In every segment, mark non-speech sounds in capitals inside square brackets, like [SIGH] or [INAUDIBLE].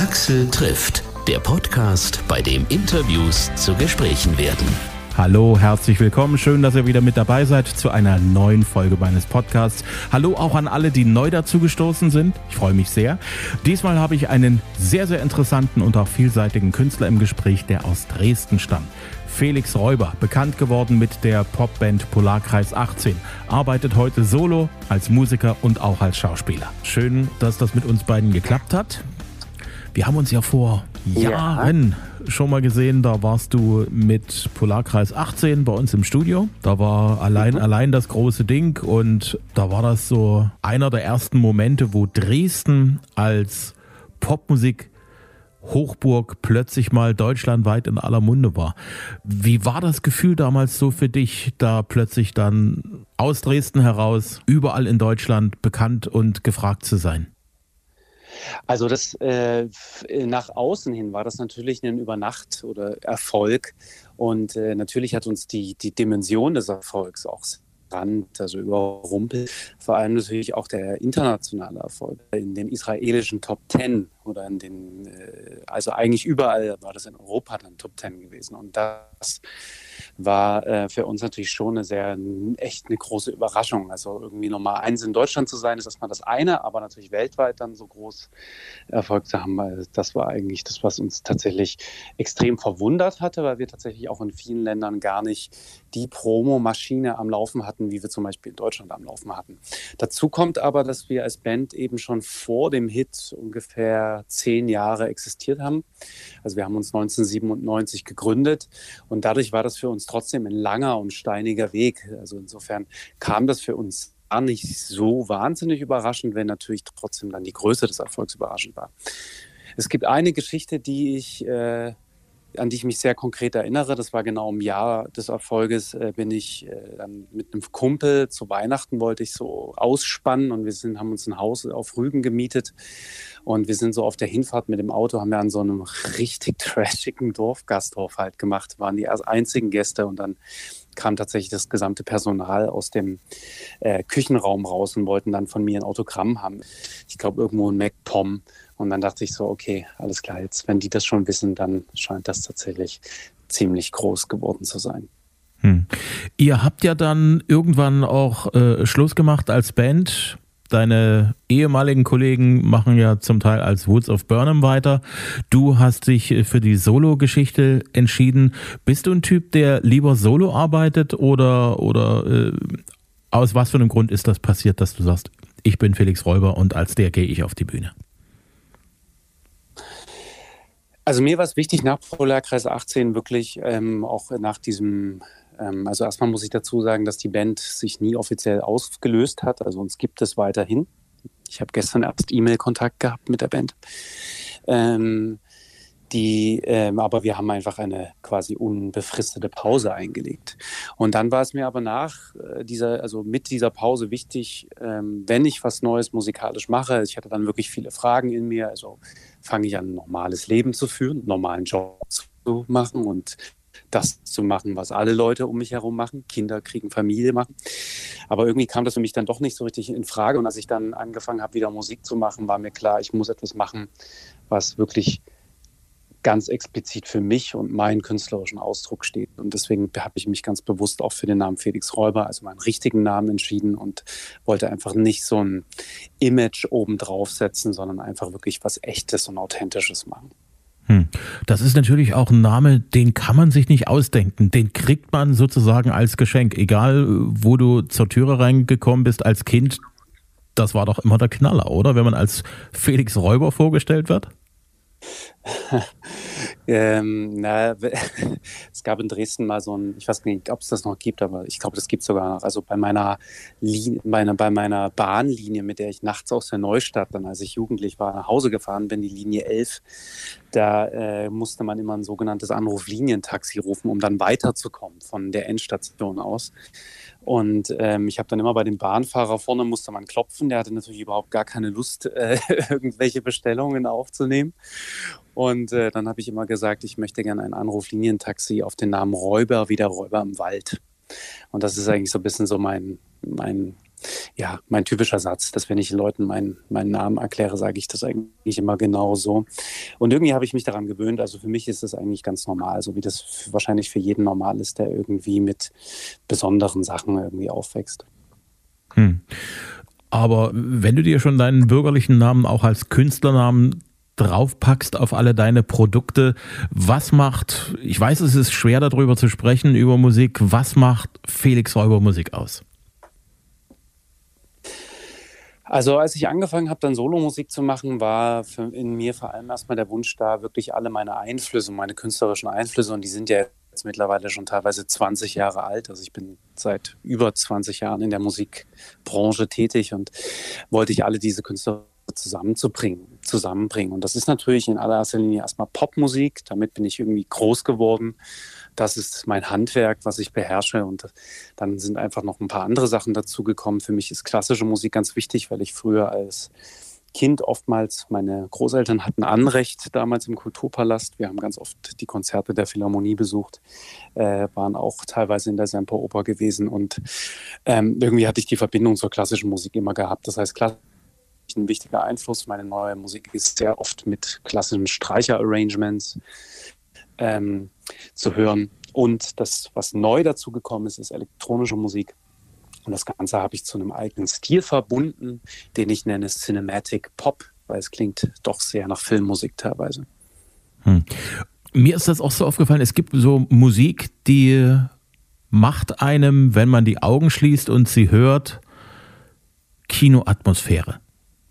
Axel trifft, der Podcast, bei dem Interviews zu Gesprächen werden. Hallo, herzlich willkommen. Schön, dass ihr wieder mit dabei seid zu einer neuen Folge meines Podcasts. Hallo auch an alle, die neu dazugestoßen sind. Ich freue mich sehr. Diesmal habe ich einen sehr, sehr interessanten und auch vielseitigen Künstler im Gespräch, der aus Dresden stammt. Felix Räuber, bekannt geworden mit der Popband Polarkreis 18, arbeitet heute solo als Musiker und auch als Schauspieler. Schön, dass das mit uns beiden geklappt hat. Wir haben uns ja vor Jahren ja. schon mal gesehen, da warst du mit Polarkreis 18 bei uns im Studio. Da war allein, mhm. allein das große Ding und da war das so einer der ersten Momente, wo Dresden als Popmusik Hochburg plötzlich mal deutschlandweit in aller Munde war. Wie war das Gefühl damals so für dich, da plötzlich dann aus Dresden heraus überall in Deutschland bekannt und gefragt zu sein? Also das äh, nach außen hin war das natürlich ein Übernacht oder Erfolg und äh, natürlich hat uns die die Dimension des Erfolgs auch Rand, also überrumpelt. Vor allem natürlich auch der internationale Erfolg in den israelischen Top Ten oder in den, äh, also eigentlich überall war das in Europa dann Top Ten gewesen. Und das war äh, für uns natürlich schon eine sehr, echt eine große Überraschung. Also irgendwie Nummer eins in Deutschland zu sein, ist erstmal das eine, aber natürlich weltweit dann so groß Erfolg zu haben, weil das war eigentlich das, was uns tatsächlich extrem verwundert hatte, weil wir tatsächlich auch in vielen Ländern gar nicht die Promomaschine am Laufen hatten, wie wir zum Beispiel in Deutschland am Laufen hatten. Dazu kommt aber, dass wir als Band eben schon vor dem Hit ungefähr zehn Jahre existiert haben. Also wir haben uns 1997 gegründet und dadurch war das für uns trotzdem ein langer und steiniger Weg. Also insofern kam das für uns gar nicht so wahnsinnig überraschend, wenn natürlich trotzdem dann die Größe des Erfolgs überraschend war. Es gibt eine Geschichte, die ich äh, an die ich mich sehr konkret erinnere. Das war genau im Jahr des Erfolges, äh, bin ich äh, dann mit einem Kumpel zu Weihnachten wollte ich so ausspannen und wir sind, haben uns ein Haus auf Rügen gemietet und wir sind so auf der Hinfahrt mit dem Auto, haben wir an so einem richtig [LAUGHS] trashigen Dorfgasthof halt gemacht, waren die einzigen Gäste und dann kam tatsächlich das gesamte Personal aus dem äh, Küchenraum raus und wollten dann von mir ein Autogramm haben. Ich glaube irgendwo ein MacPom und dann dachte ich so, okay, alles klar, jetzt, wenn die das schon wissen, dann scheint das tatsächlich ziemlich groß geworden zu sein. Hm. Ihr habt ja dann irgendwann auch äh, Schluss gemacht als Band. Deine ehemaligen Kollegen machen ja zum Teil als Woods of Burnham weiter. Du hast dich für die Solo-Geschichte entschieden. Bist du ein Typ, der lieber solo arbeitet oder, oder äh, aus was für einem Grund ist das passiert, dass du sagst, ich bin Felix Räuber und als der gehe ich auf die Bühne? Also mir war es wichtig, nach Polarkreis 18 wirklich ähm, auch nach diesem, also erstmal muss ich dazu sagen, dass die Band sich nie offiziell ausgelöst hat. Also uns gibt es weiterhin. Ich habe gestern erst E-Mail-Kontakt gehabt mit der Band. Ähm, die, ähm, aber wir haben einfach eine quasi unbefristete Pause eingelegt. Und dann war es mir aber nach äh, dieser, also mit dieser Pause wichtig, ähm, wenn ich was Neues musikalisch mache, ich hatte dann wirklich viele Fragen in mir, also fange ich an, ein normales Leben zu führen, einen normalen Job zu machen und das zu machen, was alle Leute um mich herum machen, Kinder kriegen, Familie machen. Aber irgendwie kam das für mich dann doch nicht so richtig in Frage. Und als ich dann angefangen habe, wieder Musik zu machen, war mir klar, ich muss etwas machen, was wirklich ganz explizit für mich und meinen künstlerischen Ausdruck steht. Und deswegen habe ich mich ganz bewusst auch für den Namen Felix Räuber, also meinen richtigen Namen entschieden und wollte einfach nicht so ein Image obendrauf setzen, sondern einfach wirklich was Echtes und Authentisches machen. Hm. Das ist natürlich auch ein Name, den kann man sich nicht ausdenken. Den kriegt man sozusagen als Geschenk. Egal, wo du zur Türe reingekommen bist als Kind, das war doch immer der Knaller, oder? Wenn man als Felix Räuber vorgestellt wird? [LAUGHS] ähm, na, [LAUGHS] es gab in Dresden mal so ein, ich weiß nicht, ob es das noch gibt, aber ich glaube, das gibt es sogar noch. Also bei meiner, meine, bei meiner Bahnlinie, mit der ich nachts aus der Neustadt, dann als ich jugendlich war, nach Hause gefahren bin, die Linie 11, da äh, musste man immer ein sogenanntes Anruflinientaxi rufen, um dann weiterzukommen von der Endstation aus. Und ähm, ich habe dann immer bei dem Bahnfahrer vorne musste man klopfen. Der hatte natürlich überhaupt gar keine Lust, äh, [LAUGHS] irgendwelche Bestellungen aufzunehmen. Und äh, dann habe ich immer gesagt, ich möchte gerne ein Anruflinientaxi auf den Namen Räuber, wie der Räuber im Wald. Und das ist eigentlich so ein bisschen so mein, mein ja, mein typischer Satz, dass wenn ich Leuten meinen, meinen Namen erkläre, sage ich das eigentlich immer genau so. Und irgendwie habe ich mich daran gewöhnt. Also für mich ist das eigentlich ganz normal, so wie das wahrscheinlich für jeden normal ist, der irgendwie mit besonderen Sachen irgendwie aufwächst. Hm. Aber wenn du dir schon deinen bürgerlichen Namen auch als Künstlernamen draufpackst auf alle deine Produkte, was macht, ich weiß, es ist schwer darüber zu sprechen, über Musik, was macht Felix Räuber Musik aus? Also als ich angefangen habe, dann Solomusik zu machen, war in mir vor allem erstmal der Wunsch da, wirklich alle meine Einflüsse, meine künstlerischen Einflüsse, und die sind ja jetzt mittlerweile schon teilweise 20 Jahre alt. Also ich bin seit über 20 Jahren in der Musikbranche tätig und wollte ich alle diese Künstler zusammenzubringen, zusammenbringen. Und das ist natürlich in allererster Linie erstmal Popmusik. Damit bin ich irgendwie groß geworden. Das ist mein Handwerk, was ich beherrsche. Und dann sind einfach noch ein paar andere Sachen dazugekommen. Für mich ist klassische Musik ganz wichtig, weil ich früher als Kind oftmals, meine Großeltern hatten Anrecht damals im Kulturpalast. Wir haben ganz oft die Konzerte der Philharmonie besucht, äh, waren auch teilweise in der Semperoper gewesen und ähm, irgendwie hatte ich die Verbindung zur klassischen Musik immer gehabt. Das heißt, klassisch ein wichtiger Einfluss. Meine neue Musik ist sehr oft mit klassischen Streicher-Arrangements ähm, zu hören. Und das, was neu dazu gekommen ist, ist elektronische Musik. Und das Ganze habe ich zu einem eigenen Stil verbunden, den ich nenne Cinematic Pop, weil es klingt doch sehr nach Filmmusik teilweise. Hm. Mir ist das auch so aufgefallen, es gibt so Musik, die macht einem, wenn man die Augen schließt und sie hört, Kinoatmosphäre.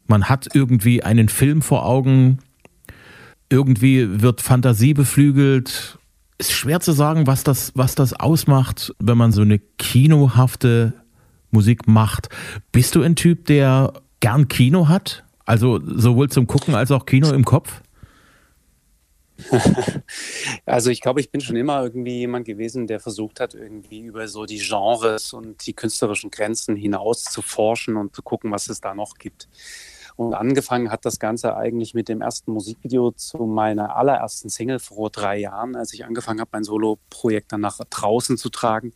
Man hat irgendwie einen Film vor Augen, irgendwie wird Fantasie beflügelt. Ist schwer zu sagen, was das, was das ausmacht, wenn man so eine kinohafte Musik macht. Bist du ein Typ, der gern Kino hat? Also sowohl zum Gucken als auch Kino im Kopf? [LAUGHS] Also ich glaube, ich bin schon immer irgendwie jemand gewesen, der versucht hat, irgendwie über so die Genres und die künstlerischen Grenzen hinaus zu forschen und zu gucken, was es da noch gibt. Und angefangen hat das Ganze eigentlich mit dem ersten Musikvideo zu meiner allerersten Single vor drei Jahren, als ich angefangen habe, mein Solo-Projekt dann nach draußen zu tragen.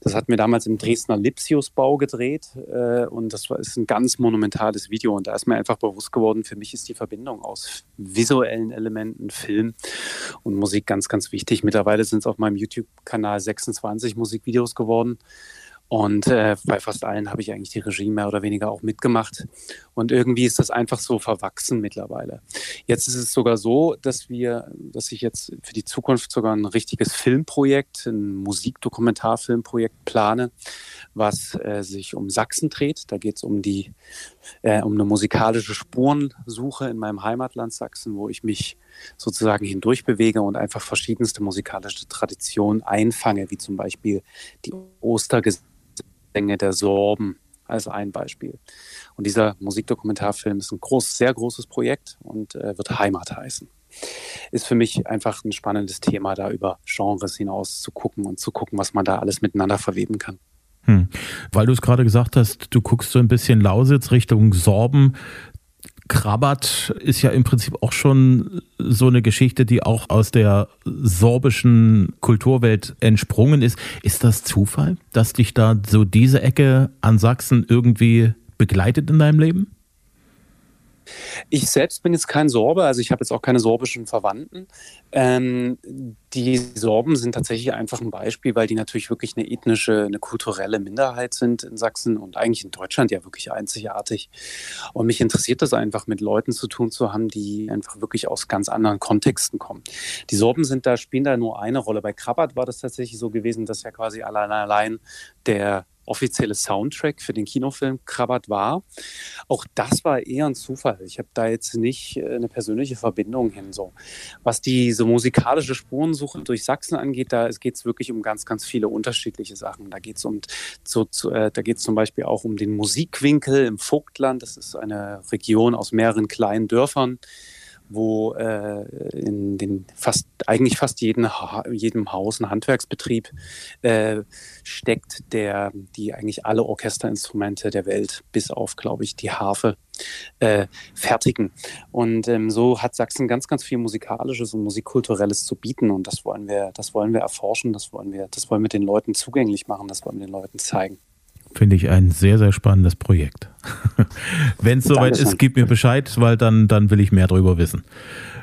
Das hat mir damals im Dresdner Lipsius-Bau gedreht äh, und das war, ist ein ganz monumentales Video. Und da ist mir einfach bewusst geworden, für mich ist die Verbindung aus visuellen Elementen, Film und Musik ganz, ganz wichtig. Mittlerweile sind es auf meinem YouTube-Kanal 26 Musikvideos geworden. Und äh, bei fast allen habe ich eigentlich die Regie mehr oder weniger auch mitgemacht. Und irgendwie ist das einfach so verwachsen mittlerweile. Jetzt ist es sogar so, dass wir, dass ich jetzt für die Zukunft sogar ein richtiges Filmprojekt, ein Musikdokumentarfilmprojekt plane, was äh, sich um Sachsen dreht. Da geht es um die, äh, um eine musikalische Spurensuche in meinem Heimatland Sachsen, wo ich mich sozusagen hindurch bewege und einfach verschiedenste musikalische Traditionen einfange, wie zum Beispiel die Ostergesänge Länge der Sorben als ein Beispiel. Und dieser Musikdokumentarfilm ist ein groß, sehr großes Projekt und äh, wird Heimat heißen. Ist für mich einfach ein spannendes Thema, da über Genres hinaus zu gucken und zu gucken, was man da alles miteinander verweben kann. Hm. Weil du es gerade gesagt hast, du guckst so ein bisschen Lausitz Richtung Sorben. Krabat ist ja im Prinzip auch schon so eine Geschichte, die auch aus der sorbischen Kulturwelt entsprungen ist. Ist das Zufall, dass dich da so diese Ecke an Sachsen irgendwie begleitet in deinem Leben? Ich selbst bin jetzt kein Sorbe, also ich habe jetzt auch keine sorbischen Verwandten. Ähm, die Sorben sind tatsächlich einfach ein Beispiel, weil die natürlich wirklich eine ethnische, eine kulturelle Minderheit sind in Sachsen und eigentlich in Deutschland ja wirklich einzigartig. Und mich interessiert das einfach, mit Leuten zu tun zu haben, die einfach wirklich aus ganz anderen Kontexten kommen. Die Sorben sind da, spielen da nur eine Rolle. Bei Krabat war das tatsächlich so gewesen, dass ja quasi allein, allein der offizielle Soundtrack für den Kinofilm Krabat war. Auch das war eher ein Zufall. Ich habe da jetzt nicht äh, eine persönliche Verbindung hin. So. Was diese musikalische Spurensuche durch Sachsen angeht, da geht es wirklich um ganz, ganz viele unterschiedliche Sachen. Da geht es um, so, zu, äh, zum Beispiel auch um den Musikwinkel im Vogtland. Das ist eine Region aus mehreren kleinen Dörfern wo äh, in den fast eigentlich fast jeden, jedem Haus ein Handwerksbetrieb äh, steckt, der die eigentlich alle Orchesterinstrumente der Welt, bis auf, glaube ich, die Harfe, äh, fertigen. Und ähm, so hat Sachsen ganz, ganz viel Musikalisches und Musikkulturelles zu bieten. Und das wollen wir, das wollen wir erforschen, das wollen wir, das wollen wir den Leuten zugänglich machen, das wollen wir den Leuten zeigen. Finde ich ein sehr, sehr spannendes Projekt. [LAUGHS] Wenn es soweit ist, gib mir Bescheid, weil dann, dann will ich mehr darüber wissen.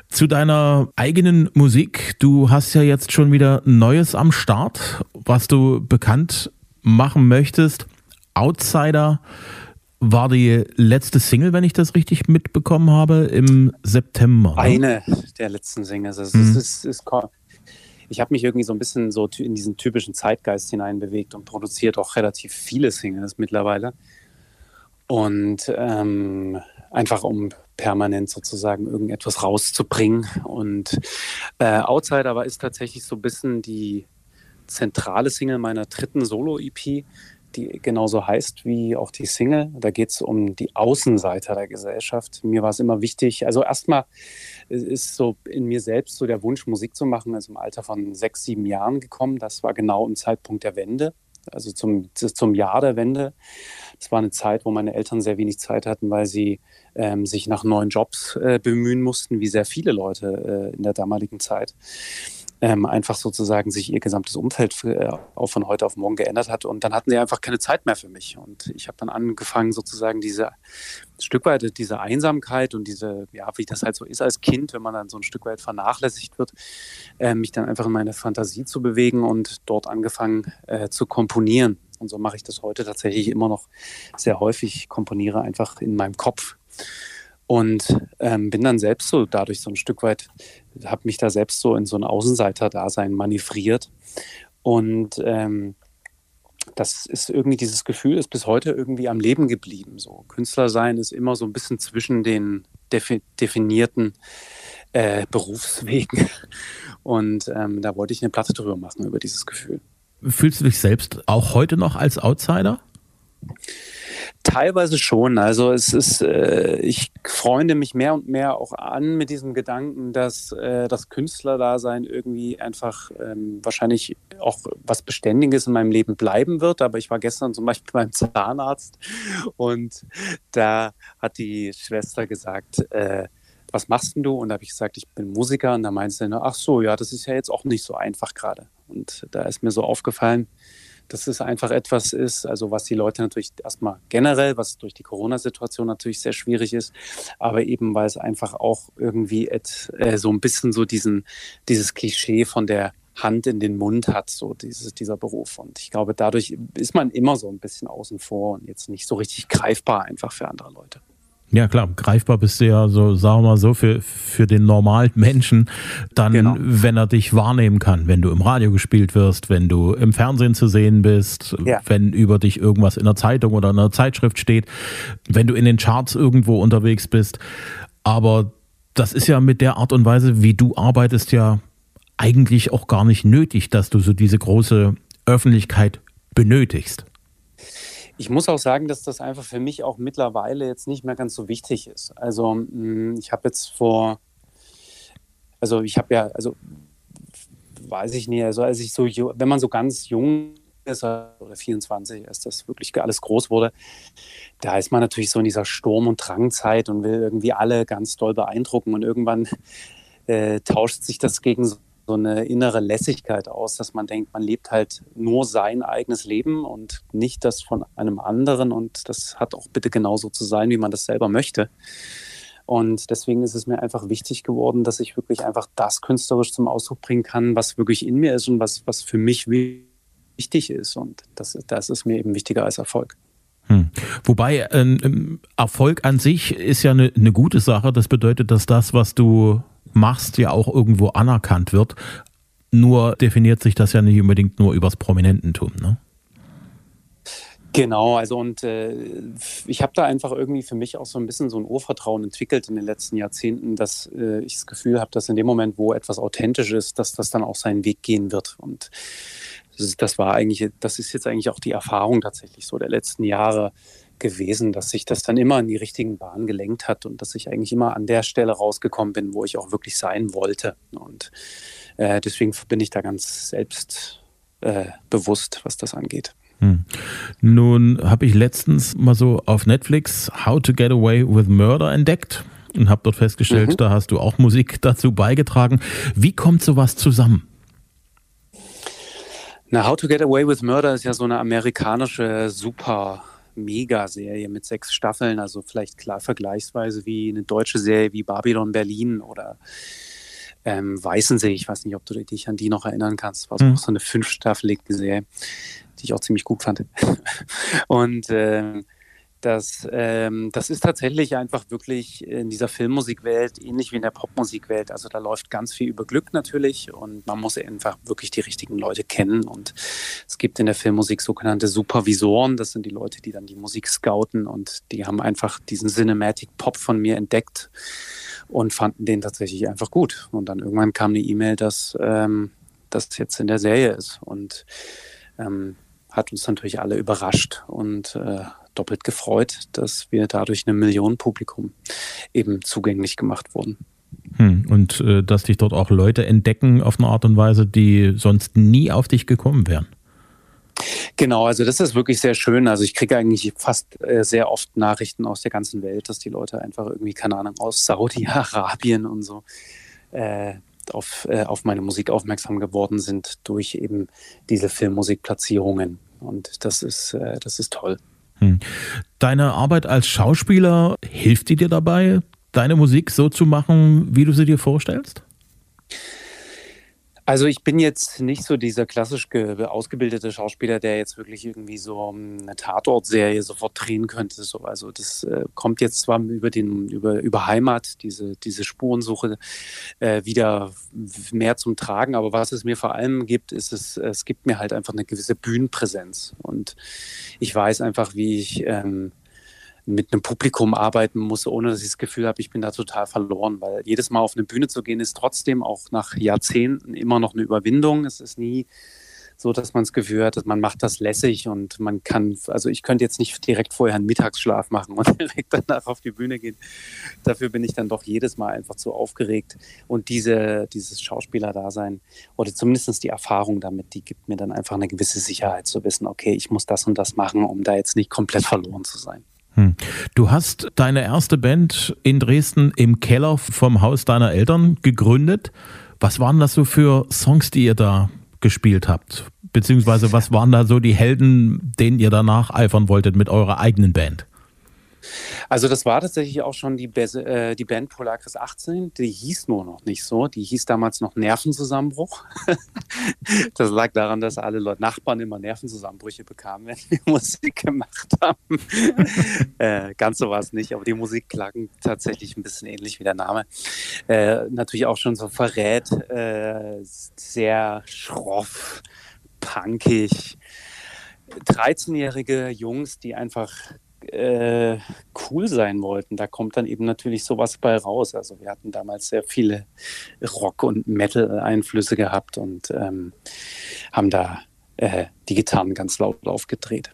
Zu deiner eigenen Musik. Du hast ja jetzt schon wieder Neues am Start, was du bekannt machen möchtest. Outsider war die letzte Single, wenn ich das richtig mitbekommen habe, im September. Ne? Eine der letzten Singles. Also mhm. ist, ist, ich habe mich irgendwie so ein bisschen so in diesen typischen Zeitgeist hineinbewegt und produziert auch relativ viele Singles mittlerweile. Und ähm, einfach um permanent sozusagen irgendetwas rauszubringen. Und äh, Outsider aber ist tatsächlich so ein bisschen die zentrale Single meiner dritten Solo-EP, die genauso heißt wie auch die Single. Da geht es um die Außenseiter der Gesellschaft. Mir war es immer wichtig, also erstmal ist so in mir selbst so der Wunsch, Musik zu machen, also im Alter von sechs, sieben Jahren gekommen. Das war genau im Zeitpunkt der Wende, also zum, zum Jahr der Wende. Es war eine Zeit, wo meine Eltern sehr wenig Zeit hatten, weil sie ähm, sich nach neuen Jobs äh, bemühen mussten, wie sehr viele Leute äh, in der damaligen Zeit ähm, einfach sozusagen sich ihr gesamtes Umfeld für, äh, auch von heute auf morgen geändert hat. Und dann hatten sie einfach keine Zeit mehr für mich. Und ich habe dann angefangen, sozusagen diese Stück weit diese Einsamkeit und diese, ja, wie das halt so ist als Kind, wenn man dann so ein Stück weit vernachlässigt wird, äh, mich dann einfach in meine Fantasie zu bewegen und dort angefangen äh, zu komponieren. Und so mache ich das heute tatsächlich immer noch sehr häufig. Ich komponiere einfach in meinem Kopf. Und ähm, bin dann selbst so dadurch so ein Stück weit, habe mich da selbst so in so ein Außenseiter-Dasein manövriert. Und ähm, das ist irgendwie dieses Gefühl, ist bis heute irgendwie am Leben geblieben. So Künstler sein ist immer so ein bisschen zwischen den defi definierten äh, Berufswegen. [LAUGHS] Und ähm, da wollte ich eine Platte drüber machen über dieses Gefühl. Fühlst du dich selbst auch heute noch als Outsider? Teilweise schon. Also es ist, äh, ich freunde mich mehr und mehr auch an mit diesem Gedanken, dass äh, das Künstlerdasein irgendwie einfach ähm, wahrscheinlich auch was Beständiges in meinem Leben bleiben wird. Aber ich war gestern zum Beispiel beim Zahnarzt und da hat die Schwester gesagt, äh, was machst denn du? Und da habe ich gesagt, ich bin Musiker. Und da meinte sie, ach so, ja, das ist ja jetzt auch nicht so einfach gerade. Und da ist mir so aufgefallen, dass es einfach etwas ist, also was die Leute natürlich erstmal generell, was durch die Corona-Situation natürlich sehr schwierig ist, aber eben weil es einfach auch irgendwie et, äh, so ein bisschen so diesen, dieses Klischee von der Hand in den Mund hat, so dieses, dieser Beruf. Und ich glaube, dadurch ist man immer so ein bisschen außen vor und jetzt nicht so richtig greifbar einfach für andere Leute. Ja, klar, greifbar bist du ja so, sagen wir mal so, für, für den normalen Menschen, dann, genau. wenn er dich wahrnehmen kann, wenn du im Radio gespielt wirst, wenn du im Fernsehen zu sehen bist, ja. wenn über dich irgendwas in der Zeitung oder in einer Zeitschrift steht, wenn du in den Charts irgendwo unterwegs bist. Aber das ist ja mit der Art und Weise, wie du arbeitest, ja eigentlich auch gar nicht nötig, dass du so diese große Öffentlichkeit benötigst ich muss auch sagen, dass das einfach für mich auch mittlerweile jetzt nicht mehr ganz so wichtig ist. Also mm, ich habe jetzt vor, also ich habe ja, also weiß ich nicht, also als ich so, wenn man so ganz jung ist, oder 24, als das wirklich alles groß wurde, da ist man natürlich so in dieser Sturm- und Drangzeit und will irgendwie alle ganz doll beeindrucken und irgendwann äh, tauscht sich das gegen so so eine innere Lässigkeit aus, dass man denkt, man lebt halt nur sein eigenes Leben und nicht das von einem anderen und das hat auch bitte genauso zu sein, wie man das selber möchte. Und deswegen ist es mir einfach wichtig geworden, dass ich wirklich einfach das künstlerisch zum Ausdruck bringen kann, was wirklich in mir ist und was, was für mich wichtig ist. Und das, das ist mir eben wichtiger als Erfolg. Hm. Wobei ähm, Erfolg an sich ist ja eine, eine gute Sache. Das bedeutet, dass das, was du machst, ja auch irgendwo anerkannt wird. Nur definiert sich das ja nicht unbedingt nur übers Prominententum, ne? Genau, also und äh, ich habe da einfach irgendwie für mich auch so ein bisschen so ein Urvertrauen entwickelt in den letzten Jahrzehnten, dass äh, ich das Gefühl habe, dass in dem Moment, wo etwas authentisch ist, dass das dann auch seinen Weg gehen wird. Und das, das war eigentlich, das ist jetzt eigentlich auch die Erfahrung tatsächlich so der letzten Jahre, gewesen, dass sich das dann immer in die richtigen Bahnen gelenkt hat und dass ich eigentlich immer an der Stelle rausgekommen bin, wo ich auch wirklich sein wollte. Und äh, deswegen bin ich da ganz selbstbewusst, äh, was das angeht. Hm. Nun habe ich letztens mal so auf Netflix How to Get Away with Murder entdeckt und habe dort festgestellt, mhm. da hast du auch Musik [LAUGHS] dazu beigetragen. Wie kommt sowas zusammen? Na, How to Get Away with Murder ist ja so eine amerikanische super Mega-Serie mit sechs Staffeln, also vielleicht klar vergleichsweise wie eine deutsche Serie wie Babylon Berlin oder ähm, Weißensee. Ich weiß nicht, ob du dich an die noch erinnern kannst. War mhm. so eine fünfstaffelige Serie, die ich auch ziemlich gut fand. [LAUGHS] Und ähm, das, ähm, das ist tatsächlich einfach wirklich in dieser Filmmusikwelt ähnlich wie in der Popmusikwelt. Also da läuft ganz viel über Glück natürlich und man muss einfach wirklich die richtigen Leute kennen. Und es gibt in der Filmmusik sogenannte Supervisoren. Das sind die Leute, die dann die Musik scouten und die haben einfach diesen Cinematic Pop von mir entdeckt und fanden den tatsächlich einfach gut. Und dann irgendwann kam eine E-Mail, dass ähm, das jetzt in der Serie ist. Und ähm, hat uns natürlich alle überrascht und äh, doppelt gefreut, dass wir dadurch einem Millionenpublikum eben zugänglich gemacht wurden. Hm, und äh, dass dich dort auch Leute entdecken auf eine Art und Weise, die sonst nie auf dich gekommen wären. Genau, also das ist wirklich sehr schön. Also ich kriege eigentlich fast äh, sehr oft Nachrichten aus der ganzen Welt, dass die Leute einfach irgendwie, keine Ahnung, aus Saudi-Arabien und so äh, auf, äh, auf meine Musik aufmerksam geworden sind durch eben diese Filmmusikplatzierungen. Und das ist, äh, das ist toll. Hm. Deine Arbeit als Schauspieler, hilft die dir dabei, deine Musik so zu machen, wie du sie dir vorstellst? Also ich bin jetzt nicht so dieser klassisch ausgebildete Schauspieler, der jetzt wirklich irgendwie so eine Tatortserie sofort drehen könnte. So, also das äh, kommt jetzt zwar über den über über Heimat diese diese Spurensuche äh, wieder mehr zum Tragen, aber was es mir vor allem gibt, ist es es gibt mir halt einfach eine gewisse Bühnenpräsenz und ich weiß einfach, wie ich ähm, mit einem Publikum arbeiten muss, ohne dass ich das Gefühl habe, ich bin da total verloren. Weil jedes Mal auf eine Bühne zu gehen, ist trotzdem auch nach Jahrzehnten immer noch eine Überwindung. Es ist nie so, dass man das Gefühl hat, dass man macht das lässig und man kann, also ich könnte jetzt nicht direkt vorher einen Mittagsschlaf machen und [LAUGHS] direkt danach auf die Bühne gehen. Dafür bin ich dann doch jedes Mal einfach zu aufgeregt. Und diese, dieses Schauspielerdasein oder zumindest die Erfahrung damit, die gibt mir dann einfach eine gewisse Sicherheit zu wissen, okay, ich muss das und das machen, um da jetzt nicht komplett verloren zu sein. Hm. Du hast deine erste Band in Dresden im Keller vom Haus deiner Eltern gegründet. Was waren das so für Songs, die ihr da gespielt habt? Beziehungsweise was waren da so die Helden, denen ihr danach eifern wolltet mit eurer eigenen Band? Also das war tatsächlich auch schon die, Be äh, die Band Polaris 18. Die hieß nur noch nicht so. Die hieß damals noch Nervenzusammenbruch. [LAUGHS] das lag daran, dass alle Leute, Nachbarn immer Nervenzusammenbrüche bekamen, wenn wir [LAUGHS] Musik gemacht haben. [LAUGHS] äh, ganz so war es nicht, aber die Musik klang tatsächlich ein bisschen ähnlich wie der Name. Äh, natürlich auch schon so verrät, äh, sehr schroff, punkig. 13-jährige Jungs, die einfach äh, cool sein wollten. Da kommt dann eben natürlich sowas bei raus. Also wir hatten damals sehr viele Rock- und Metal-Einflüsse gehabt und ähm, haben da äh, die Gitarren ganz laut aufgedreht.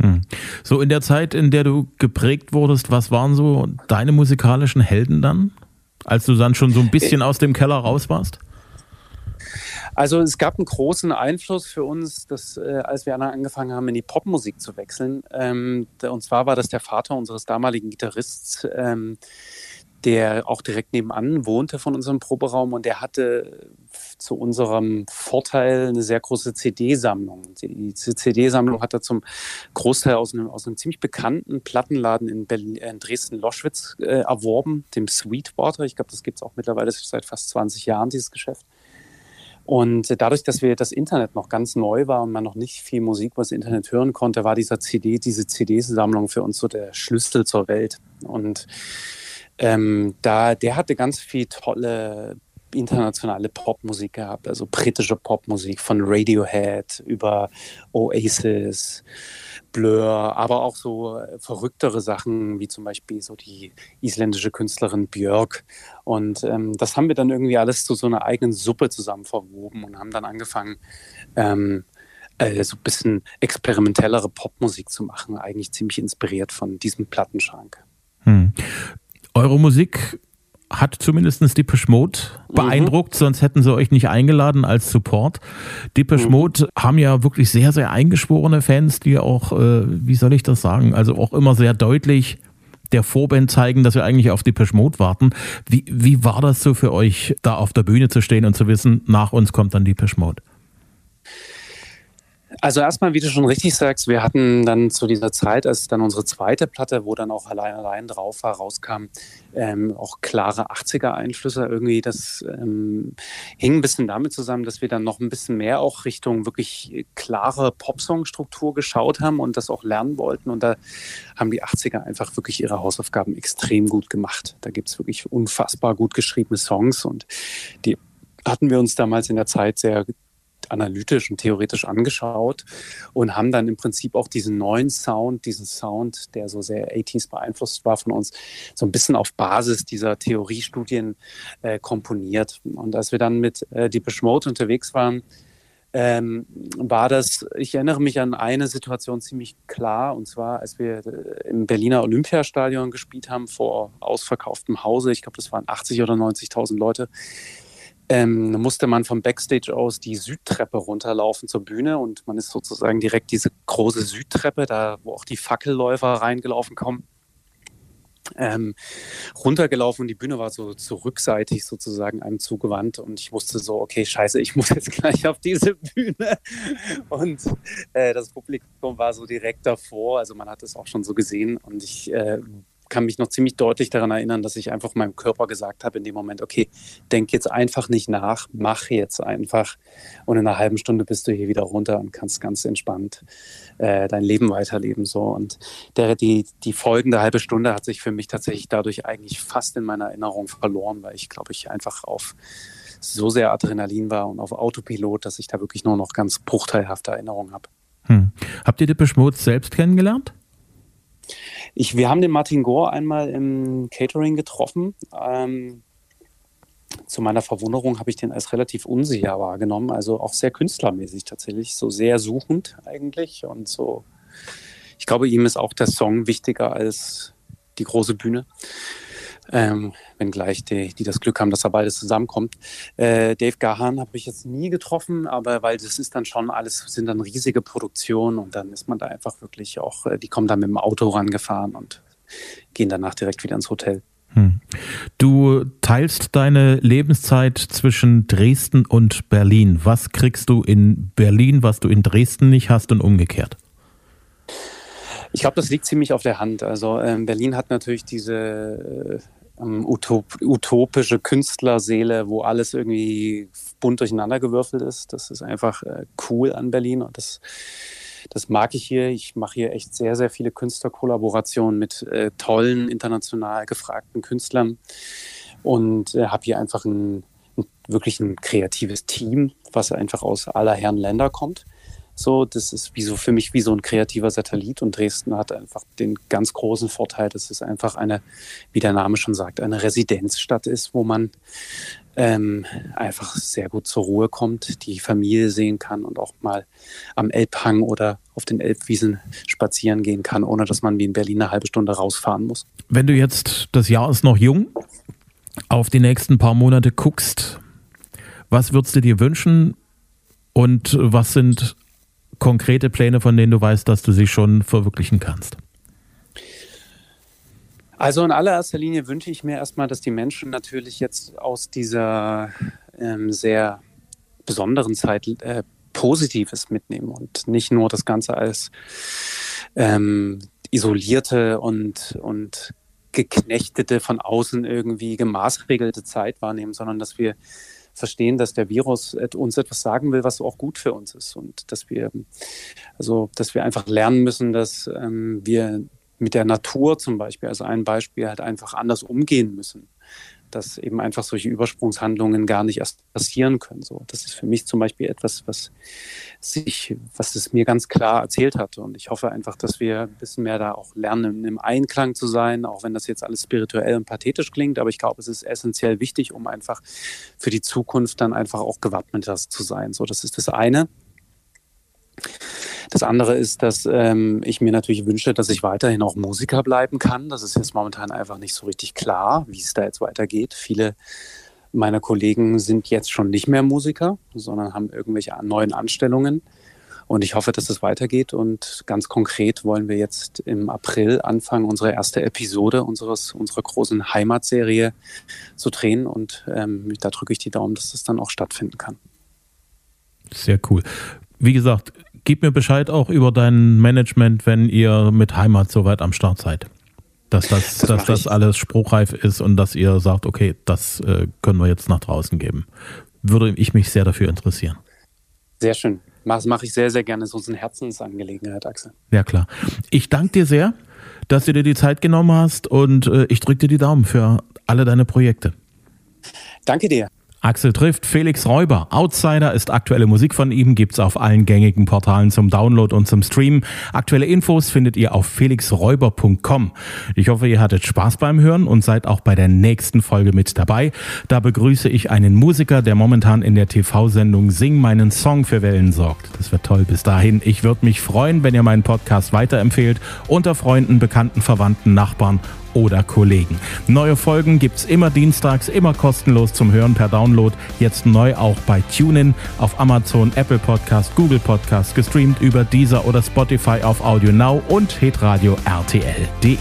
Hm. So in der Zeit, in der du geprägt wurdest, was waren so deine musikalischen Helden dann, als du dann schon so ein bisschen aus dem Keller raus warst? Also es gab einen großen Einfluss für uns, dass, äh, als wir angefangen haben, in die Popmusik zu wechseln. Ähm, und zwar war das der Vater unseres damaligen Gitarrists, ähm, der auch direkt nebenan wohnte von unserem Proberaum und der hatte zu unserem Vorteil eine sehr große CD-Sammlung. Diese CD-Sammlung hat er zum Großteil aus einem, aus einem ziemlich bekannten Plattenladen in, in Dresden-Loschwitz äh, erworben, dem Sweetwater. Ich glaube, das gibt es auch mittlerweile seit fast 20 Jahren, dieses Geschäft. Und dadurch, dass wir das Internet noch ganz neu war und man noch nicht viel Musik über das Internet hören konnte, war dieser CD, diese CD-Sammlung für uns so der Schlüssel zur Welt. Und ähm, da, der hatte ganz viel tolle internationale Popmusik gehabt, also britische Popmusik von Radiohead über Oasis, Blur, aber auch so äh, verrücktere Sachen wie zum Beispiel so die isländische Künstlerin Björk. Und ähm, das haben wir dann irgendwie alles zu so einer eigenen Suppe zusammen verwoben und haben dann angefangen, ähm, äh, so ein bisschen experimentellere Popmusik zu machen, eigentlich ziemlich inspiriert von diesem Plattenschrank. Hm. Eure Musik hat zumindest Depeche Mode beeindruckt, mhm. sonst hätten sie euch nicht eingeladen als Support. Depeche mhm. Mode haben ja wirklich sehr, sehr eingeschworene Fans, die auch, äh, wie soll ich das sagen, also auch immer sehr deutlich der Vorband zeigen, dass wir eigentlich auf Depeche Mode warten. Wie, wie war das so für euch, da auf der Bühne zu stehen und zu wissen, nach uns kommt dann Depeche Mode? Also erstmal, wie du schon richtig sagst, wir hatten dann zu dieser Zeit, als dann unsere zweite Platte, wo dann auch allein allein drauf war, rauskam, ähm, auch klare 80er-Einflüsse irgendwie. Das ähm, hing ein bisschen damit zusammen, dass wir dann noch ein bisschen mehr auch Richtung wirklich klare Popsong-Struktur geschaut haben und das auch lernen wollten. Und da haben die 80er einfach wirklich ihre Hausaufgaben extrem gut gemacht. Da gibt es wirklich unfassbar gut geschriebene Songs und die hatten wir uns damals in der Zeit sehr analytisch und theoretisch angeschaut und haben dann im Prinzip auch diesen neuen Sound, diesen Sound, der so sehr 80s beeinflusst war von uns, so ein bisschen auf Basis dieser Theoriestudien äh, komponiert. Und als wir dann mit äh, Deepish Mode unterwegs waren, ähm, war das, ich erinnere mich an eine Situation ziemlich klar, und zwar, als wir äh, im Berliner Olympiastadion gespielt haben, vor ausverkauftem Hause, ich glaube, das waren 80 oder 90.000 Leute, ähm, musste man vom Backstage aus die Südtreppe runterlaufen zur Bühne und man ist sozusagen direkt diese große Südtreppe, da wo auch die Fackelläufer reingelaufen kommen, ähm, runtergelaufen und die Bühne war so zurückseitig sozusagen einem zugewandt und ich wusste so, okay, scheiße, ich muss jetzt [LAUGHS] gleich auf diese Bühne. Und äh, das Publikum war so direkt davor, also man hat es auch schon so gesehen und ich äh, kann mich noch ziemlich deutlich daran erinnern, dass ich einfach meinem Körper gesagt habe in dem Moment, okay, denk jetzt einfach nicht nach, mach jetzt einfach. Und in einer halben Stunde bist du hier wieder runter und kannst ganz entspannt äh, dein Leben weiterleben. So. Und der, die, die folgende halbe Stunde hat sich für mich tatsächlich dadurch eigentlich fast in meiner Erinnerung verloren, weil ich glaube, ich einfach auf so sehr Adrenalin war und auf Autopilot, dass ich da wirklich nur noch ganz bruchteilhafte Erinnerungen habe. Hm. Habt ihr Depeche Mode selbst kennengelernt? Ich, wir haben den Martin Gore einmal im Catering getroffen. Ähm, zu meiner Verwunderung habe ich den als relativ unsicher wahrgenommen, also auch sehr künstlermäßig tatsächlich, so sehr suchend eigentlich und so. Ich glaube, ihm ist auch der Song wichtiger als die große Bühne ähm, wenngleich die, die das Glück haben, dass da beides zusammenkommt. Äh, Dave Gahan habe ich jetzt nie getroffen, aber weil das ist dann schon alles, sind dann riesige Produktionen und dann ist man da einfach wirklich auch, äh, die kommen dann mit dem Auto rangefahren und gehen danach direkt wieder ins Hotel. Hm. Du teilst deine Lebenszeit zwischen Dresden und Berlin. Was kriegst du in Berlin, was du in Dresden nicht hast und umgekehrt? Ich glaube, das liegt ziemlich auf der Hand. Also ähm, Berlin hat natürlich diese äh, ähm, utop utopische Künstlerseele, wo alles irgendwie bunt durcheinandergewürfelt ist. Das ist einfach äh, cool an Berlin und das, das mag ich hier. Ich mache hier echt sehr, sehr viele Künstlerkollaborationen mit äh, tollen, international gefragten Künstlern und äh, habe hier einfach ein, ein, wirklich ein kreatives Team, was einfach aus aller Herren Länder kommt. So, das ist wie so für mich wie so ein kreativer Satellit und Dresden hat einfach den ganz großen Vorteil, dass es einfach eine, wie der Name schon sagt, eine Residenzstadt ist, wo man ähm, einfach sehr gut zur Ruhe kommt, die Familie sehen kann und auch mal am Elbhang oder auf den Elbwiesen spazieren gehen kann, ohne dass man wie in Berlin eine halbe Stunde rausfahren muss. Wenn du jetzt, das Jahr ist noch jung, auf die nächsten paar Monate guckst, was würdest du dir wünschen und was sind konkrete Pläne, von denen du weißt, dass du sie schon verwirklichen kannst? Also in allererster Linie wünsche ich mir erstmal, dass die Menschen natürlich jetzt aus dieser ähm, sehr besonderen Zeit äh, Positives mitnehmen und nicht nur das Ganze als ähm, isolierte und, und geknechtete, von außen irgendwie gemaßregelte Zeit wahrnehmen, sondern dass wir verstehen, dass der Virus uns etwas sagen will, was auch gut für uns ist. Und dass wir, also, dass wir einfach lernen müssen, dass ähm, wir mit der Natur zum Beispiel, also ein Beispiel, halt einfach anders umgehen müssen dass eben einfach solche Übersprungshandlungen gar nicht erst passieren können. So, das ist für mich zum Beispiel etwas, was sich, was es mir ganz klar erzählt hat. Und ich hoffe einfach, dass wir ein bisschen mehr da auch lernen, im Einklang zu sein, auch wenn das jetzt alles spirituell und pathetisch klingt. Aber ich glaube, es ist essentiell wichtig, um einfach für die Zukunft dann einfach auch gewappneter zu sein. So, das ist das eine. Das andere ist, dass ähm, ich mir natürlich wünsche, dass ich weiterhin auch Musiker bleiben kann. Das ist jetzt momentan einfach nicht so richtig klar, wie es da jetzt weitergeht. Viele meiner Kollegen sind jetzt schon nicht mehr Musiker, sondern haben irgendwelche neuen Anstellungen. Und ich hoffe, dass es weitergeht. Und ganz konkret wollen wir jetzt im April anfangen, unsere erste Episode unseres, unserer großen Heimatserie zu drehen. Und ähm, da drücke ich die Daumen, dass das dann auch stattfinden kann. Sehr cool. Wie gesagt, gib mir Bescheid auch über dein Management, wenn ihr mit Heimat soweit am Start seid. Dass das, das dass das alles spruchreif ist und dass ihr sagt, okay, das äh, können wir jetzt nach draußen geben. Würde ich mich sehr dafür interessieren. Sehr schön. Das mache ich sehr, sehr gerne. Das ist uns eine Herzensangelegenheit, Axel. Ja, klar. Ich danke dir sehr, dass du dir die Zeit genommen hast und äh, ich drücke dir die Daumen für alle deine Projekte. Danke dir. Axel trifft Felix Räuber. Outsider ist aktuelle Musik von ihm, gibt's auf allen gängigen Portalen zum Download und zum Stream. Aktuelle Infos findet ihr auf felixräuber.com. Ich hoffe, ihr hattet Spaß beim Hören und seid auch bei der nächsten Folge mit dabei. Da begrüße ich einen Musiker, der momentan in der TV-Sendung Sing meinen Song für Wellen sorgt. Das wird toll. Bis dahin, ich würde mich freuen, wenn ihr meinen Podcast weiterempfehlt unter Freunden, Bekannten, Verwandten, Nachbarn oder Kollegen. Neue Folgen gibt's immer dienstags, immer kostenlos zum Hören per Download. Jetzt neu auch bei TuneIn, auf Amazon, Apple Podcast, Google Podcast, gestreamt über Deezer oder Spotify auf Audio Now und hitradio RTL.de.